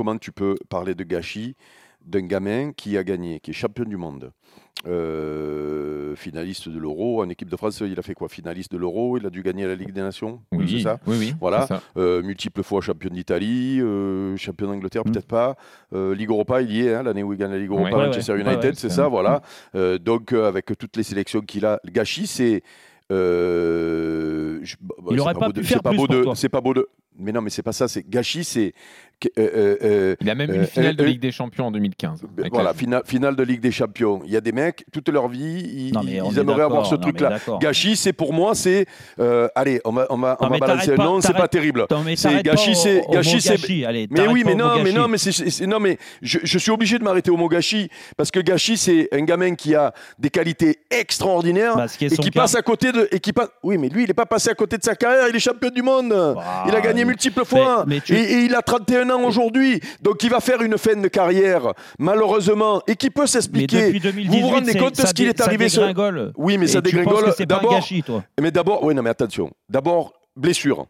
comment tu peux parler de gâchis d'un gamin qui a gagné, qui est champion du monde, euh, finaliste de l'Euro en équipe de France. Il a fait quoi? Finaliste de l'Euro, il a dû gagner la Ligue des Nations, Oui, c'est ça? oui, oui. Voilà, ça. Euh, multiple fois champion d'Italie, euh, champion d'Angleterre, Mm. peut-être pas. Ligue Europa, il y est, hein, l'année où il gagne la Ligue Europa, Ouais, Manchester ouais. United, Ouais, c'est ça, voilà. Donc, avec toutes les sélections qu'il a, le gâchis, c'est. euh, je- bah, Il c'est aurait pas pas pu de- faire pas plus beau pour de- toi. C'est pas beau de. Mais non, mais c'est pas ça. C'est gâchis, c'est. Euh, euh, euh, Il a même Euh, une finale de Ligue des Champions en 2015. ben, voilà, finale, finale de Ligue des Champions. Il y a des mecs, toute leur vie, ils, Non, ils aimeraient avoir ce non, truc-là. Gâchis, c'est pour moi, c'est. euh, allez, on va, on va, on Non, va balancer pas- nom, c'est pas terrible. Non, C'est gâchis, c'est- gâchis, c'est- Mais oui, mais non, mais gâchis. non, mais c'est- non, mais je, je suis obligé de m'arrêter au mot gâchis parce que gâchis, c'est un gamin qui a des qualités extraordinaires Bah, qui et qui cas. passe à côté de, et qui passe. Oui, mais lui, il n'est pas passé à côté de sa carrière. Il est champion du monde. Il a gagné multiples fois mais tu- et, et il a 31 ans aujourd'hui. Donc, il va faire une fin de carrière, malheureusement, et qui peut s'expliquer. depuis 2018, vous vous rendez compte de ce qu'il est arrivé ça ce- dégringole. Oui, mais Et ça dégringole. D'abord, gâchis, toi. mais d'abord, oui, non, mais attention. D'abord, blessure.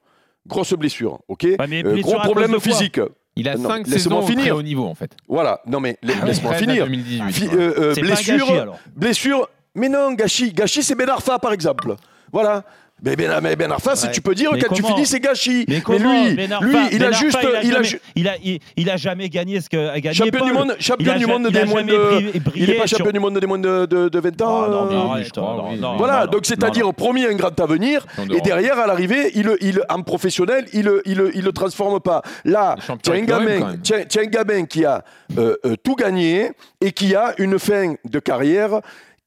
Grosse blessure, ok mais Euh, Gros problème physique. Il a Non, 5 laisse-moi saisons au finir. haut niveau en fait. Voilà, non mais la- laisse-moi 13 à finir. 2018. Fi- quoi. euh, euh, C'est pas un blessure, gâchis, alors. blessure. Mais non, gâchis, gâchis, c'est Ben Arfa par exemple. Voilà. Mais Ben, mais ben Arfa, Ouais. tu peux dire Mais quand tu finis, c'est gâchis. Mais comment lui, Ben lui, il Ben a Arfa, juste, il a il a jamais- il a, il, il a jamais gagné ce que a gagné champion du monde, champion du monde des moins de. Il est pas sur- champion du monde des moins de, de, de 20 ans. Ah, non, mais euh, arrête, non, non. Voilà, donc c'est-à-dire promis un grand avenir, En et derrière à l'arrivée, il, il, en professionnel, il ne il, il le transforme pas. Là, as un gamin, as un gamin qui a euh, euh, tout gagné et qui a une fin de carrière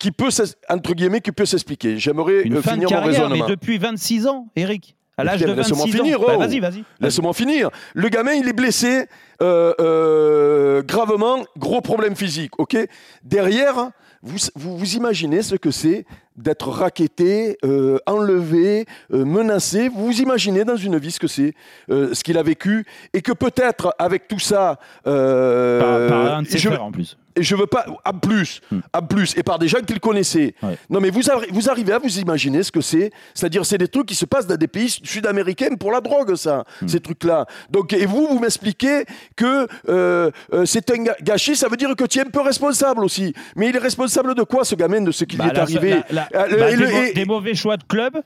qui peut, entre guillemets, qui peut s'expliquer. J'aimerais euh, finir mon carrière, mais raisonnement. depuis 26 ans, Eric. À l'âge de mais laisse-moi 26 ans. finir, Bah, oh. vas-y, vas-y. Laisse-moi finir. Le gamin, il est blessé euh, euh, gravement, gros problème physique, ok? Derrière, vous, vous, vous imaginez ce que c'est d'être raquetté, euh, enlevé, euh, menacé. Vous vous imaginez dans une vie ce que c'est, euh, ce qu'il a vécu, et que peut-être avec tout ça, Par, par un de ses je, frères en plus. et je veux pas, en plus, Hmm. en plus, et par des gens qu'il connaissait. Ouais. Non, mais vous, arri- vous arrivez à vous imaginer ce que c'est C'est-à-dire, c'est des trucs qui se passent dans des pays sud-américains pour la drogue, ça, Hmm. ces trucs-là. Donc, et vous, vous m'expliquez que c'est un gâchis, ça veut dire que tu es un peu responsable aussi. Mais il est responsable de quoi, ce gamin, de ce qui lui Bah, est arrivé? la- la- Euh, le- bah, et- des mauvais choix de club.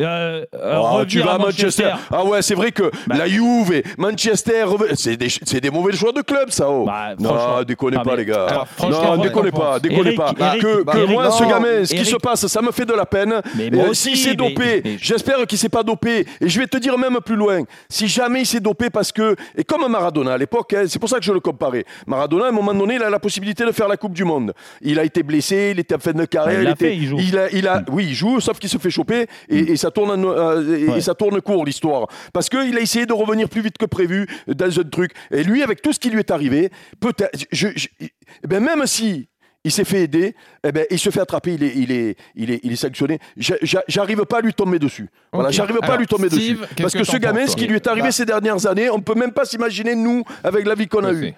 Euh, euh, Oh, tu vas à Manchester. Ah ouais, c'est vrai que Bah. la Juve, et Manchester, c'est des, c'est des mauvais choix de club, ça. Oh. Bah, non, déconnez Ah, pas, mais- les gars. Alors, non, moi, déconnez pas, déconnez Eric, pas. Eric, que que Eric, moi, ce gamin, ce qui se passe, ça me fait de la peine. Mais moi euh, aussi, S'il s'est dopé, mais- j'espère qu'il s'est pas dopé. Et je vais te dire même plus loin. Si jamais il s'est dopé parce que, et comme Maradona à l'époque, hein, c'est pour ça que je le comparais. Maradona, à un moment donné, il a la possibilité de faire la Coupe du Monde. Il a été blessé, il était en fin de carrière. Bah, il l'a était, fait, il joue. a, il a, oui, il joue, sauf qu'il se fait choper et, et ça tourne, euh, et, Ouais. et ça tourne court l'histoire. Parce qu'il a essayé de revenir plus vite que prévu dans un truc. Et lui, avec tout ce qui lui est arrivé, peut-être, je, je- eh ben même si il s'est fait aider, eh ben, il se fait attraper, il est, il est, il est, il est sanctionné. J'a- j'a- J'arrive pas à lui tomber dessus. Voilà, j'arrive pas à lui tomber Steve, dessus. Parce que que ce gamin, ce qui lui est arrivé Bah. ces dernières années, on peut même pas s'imaginer nous avec la vie qu'on a eue.